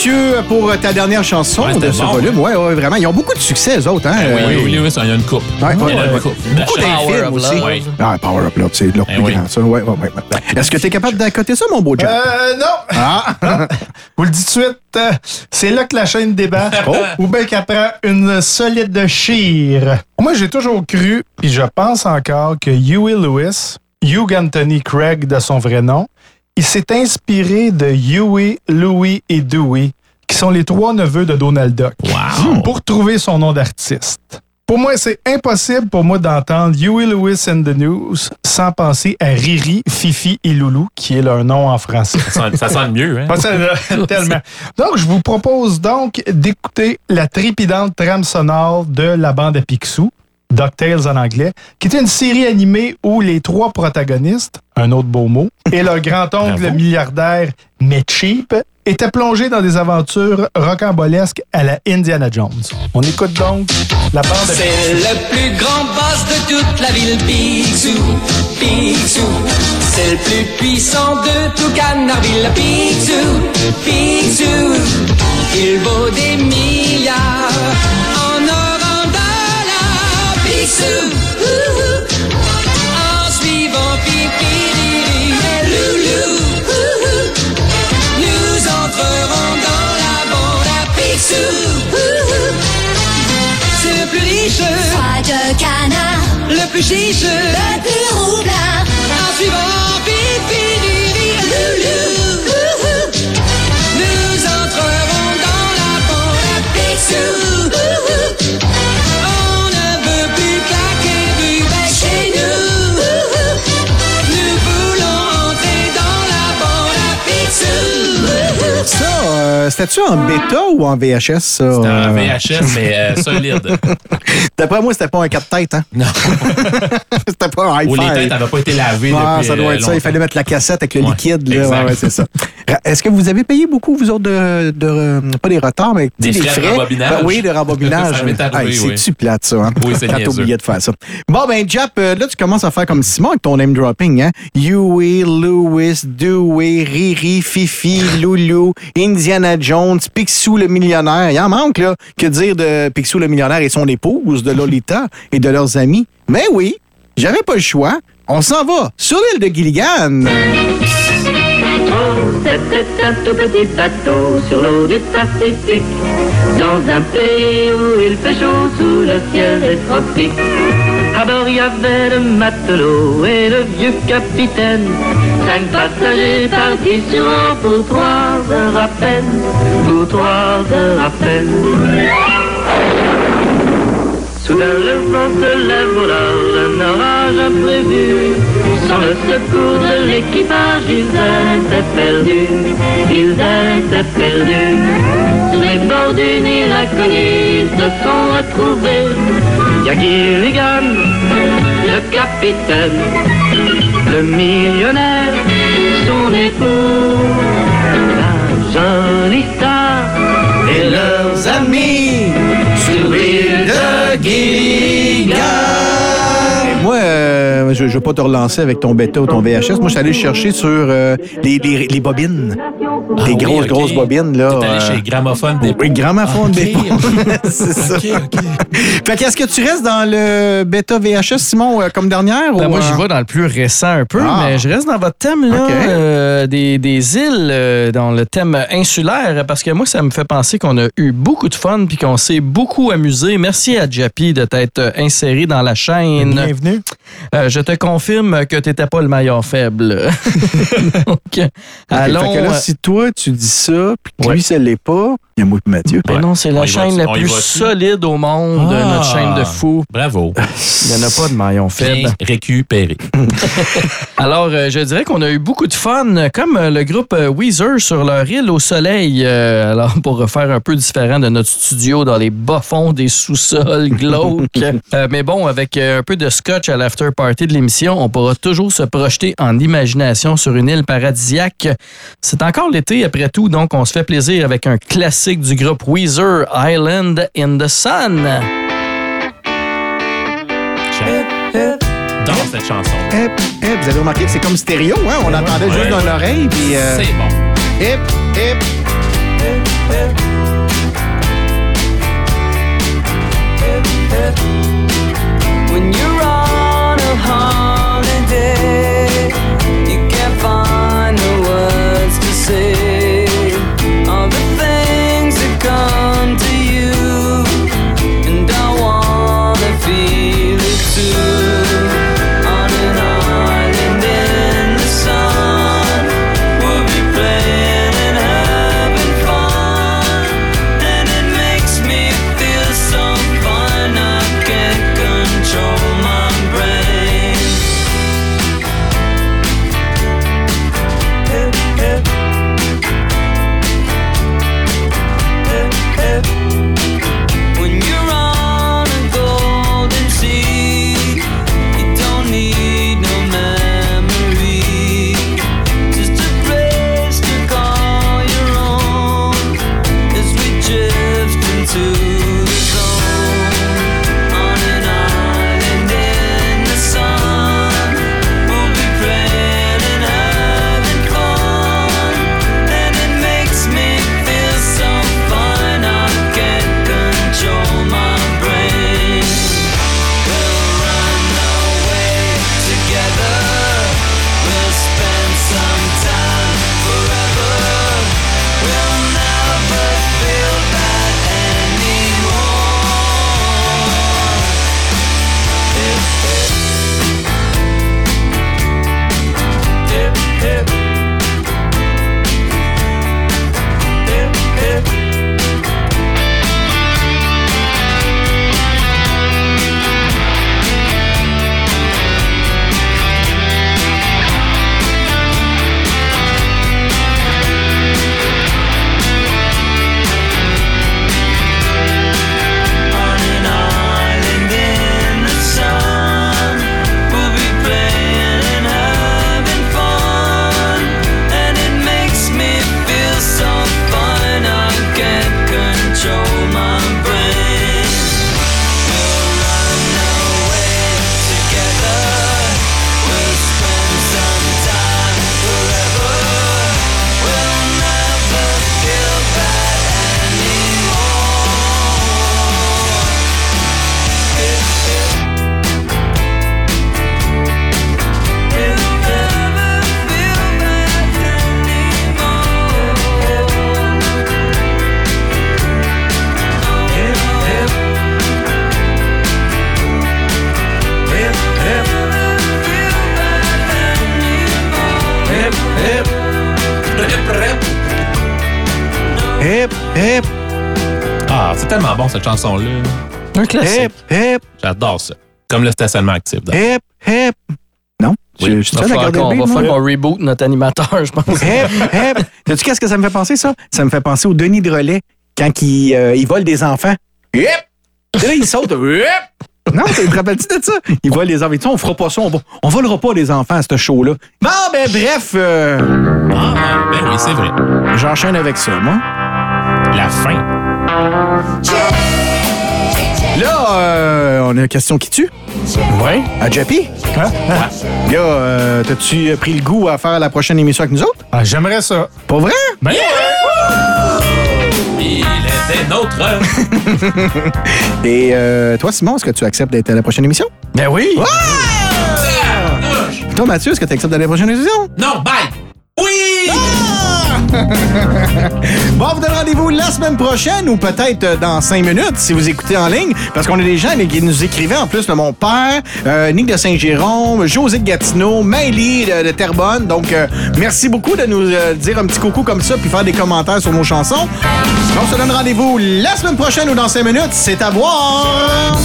Mathieu, pour ta dernière chanson Ouais, de ce bon. volume. Ouais, ouais, vraiment. Ils ont beaucoup de succès, eux autres. Hein? Ben oui, Euh, oui, oui, ça, il y a une coupe. Ouais, ouais, Il y a une coupe. Beaucoup aussi. Love. Oui. Ah, Power Up Love, c'est leur Eh plus oui. grand, ça. Ouais, ouais, ouais. Est-ce que tu es capable d'accoter ça, mon beau Jack? Euh, non. Ah! Vous le dites tout de suite, euh, c'est là que la chaîne débarque. *laughs* Oh. Ou bien qu'elle prend une solide chire. Moi, j'ai toujours cru, puis je pense encore, que Huey Lewis, Hugh Anthony Craig de son vrai nom, il s'est inspiré de Huey, Louis et Dewey, qui sont les trois neveux de Donald Duck, pour trouver son nom d'artiste. Pour moi, c'est impossible pour moi d'entendre Huey Lewis and the News sans penser à Riri, Fifi et Loulou, qui est leur nom en français. Ça sonne, ça mieux, hein? *laughs* Tellement. Donc, je vous propose donc d'écouter la trépidante trame sonore de la bande à Picsou, DuckTales en anglais, qui était une série animée où les trois protagonistes, un autre beau mot, et leur grand-oncle milliardaire, mais cheap, étaient plongés dans des aventures rocambolesques à la Indiana Jones. On écoute donc la bande C'est le plus grand boss de toute la ville, Picsou, Picsou. C'est le plus puissant de tout Canardville, Picsou, Picsou. Il vaut des milliards En suivant Pipi, Ouhou. nous entrerons dans la bande à Picsou. C'est le plus riche. De canard, Le plus chiche. le plus roublard. En suivant Pipi, Riri et. Sales. Euh, c'était-tu en bêta ou en VHS, ça? C'était Euh, un VHS, mais euh, *laughs* solide. D'après moi, c'était pas un 4 têtes, hein? Non. *laughs* c'était pas un Ou hi-fi. les têtes n'avaient pas été lavées Ah, depuis ça doit euh, être ça. Il fallait mettre la cassette avec le Ouais, liquide. Là. exact. Ouais, c'est ça. Est-ce que vous avez payé beaucoup, vous autres, de, de- euh, pas des retards, mais Des sais, frais de rembobinage. Ben oui, de rembobinage. *laughs* Ça m'est arrivé, Hey, oui. C'est-tu plate, ça? Hein? Oui, c'est niaiseux. t'oubliais de faire ça. Bon, ben, Jap, euh, là, tu commences à faire comme Simon avec ton name dropping. Hein? Huey, Lewis, Dewey, Riri, Fifi, Loulou, Indiana Jones, Picsou le millionnaire. Il en manque, là, que dire de Picsou le millionnaire et son épouse, de Lolita et de leurs amis. Mais oui, j'avais pas le choix. On s'en va sur l'île de Gilligan. C'était un tout petit bateau sur l'eau du Pacifique, dans un pays où il fait chaud sous le ciel des tropiques. À bord, il y avait le matelot et le vieux capitaine, cinq passagers partis sur un pour trois heures à peine, pour trois heures à peine. Soudain le vent se lève au large, un orage imprévu. Sans le secours l'équipage, ils étaient perdus, ils étaient perdus. Sur les bords d'une île inconnue, ils se sont retrouvés y a Gilligan, le capitaine, le millionnaire, son époux, la jolie star et leurs amis sur l'île de Gilligan. Moi, je ne veux pas te relancer avec ton bêta ou ton VHS. Moi, je suis allé chercher sur euh, les, les, les bobines. Ah des oui, grosses, grosses bobines. là. T'es allé euh, chez Gramophone des Oui, gramophone Ok. des *laughs* *laughs* C'est ça. Fait que est-ce que tu restes dans le bêta VHS, Simon, euh, comme dernière? Ben, ou, moi, j'y vais dans le plus récent un peu, Ah. mais je reste dans votre thème là, euh, des, des îles, euh, dans le thème insulaire, parce que moi, ça me fait penser qu'on a eu beaucoup de fun puis qu'on s'est beaucoup amusé. Merci à Jappy de t'être inséré dans la chaîne. Bienvenue. Euh, je te confirme que tu n'étais pas le maillon faible. Donc, *laughs* OK, allons. fait que là, euh, si toi, tu dis ça, puis que Ouais. lui, ça l'est pas, y a moi et Mathieu. ben non, c'est la chaîne la plus solide au monde, de Ah. notre chaîne de fous. Bravo. Il n'y en a pas de maillon faible. Récupéré. *laughs* Alors, euh, je dirais qu'on a eu beaucoup de fun, comme euh, le groupe euh, Weezer sur leur île au soleil. Euh, alors, pour faire un peu différent de notre studio dans les bas-fonds des sous-sols glauques. *laughs* Euh, mais bon, avec un peu de scotch à l'after party de l'émission, on pourra toujours se projeter en imagination sur une île paradisiaque. C'est encore l'été après tout, donc on se fait plaisir avec un classique du groupe Weezer, Island in the Sun. Dans cette chanson. Hip, hip, vous avez remarqué que c'est comme stéréo, hein? On l'entendait Ouais. juste dans l'oreille, puis... euh, C'est bon. Hip, hip. When you're on a holiday, tellement bon cette chanson-là. Un classique. hip, hip, J'adore ça. Comme le stationnement actif. d'ailleurs. hip, hip. Non? Oui. Je, je suis Il va beat, va faire qu'on reboot notre animateur, je pense. Hip, hip. *laughs* Sais-tu qu'est-ce que ça me fait penser, ça? Ça me fait penser au Denis de Relais quand il, euh, il vole des enfants. Hip! Et là, il saute. Hip! Non, tu te rappelles-tu de ça? Ils voient les enfants. Tu sais, on fera pas ça. On, va, on volera pas les enfants à ce show-là. Bon, ben bref. euh, Ah, ben oui, c'est vrai. J'enchaîne avec ça, moi. La fin. Là, euh, on a une question qui tue. Ouais. À Jappy? Hein? Gars, euh, t'as-tu pris le goût à faire la prochaine émission avec nous autres? Ah, J'aimerais ça. Pas vrai? Ben, Il était notre. *laughs* Et euh, toi, Simon, est-ce que tu acceptes d'être à la prochaine émission? Ben oui. Toi, Mathieu, est-ce que tu acceptes d'aller à la prochaine émission? Non, bye! Oui! *laughs* Bon, on vous donne rendez-vous la semaine prochaine ou peut-être euh, dans cinq minutes si vous écoutez en ligne, parce qu'on a des gens qui nous écrivaient en plus de mon père, euh, Nick de Saint-Jérôme, José de Gatineau, Maëlie de, de Terrebonne. Donc, euh, merci beaucoup de nous dire un petit coucou comme ça puis faire des commentaires sur nos chansons. On se donne rendez-vous la semaine prochaine ou dans cinq minutes. C'est à voir!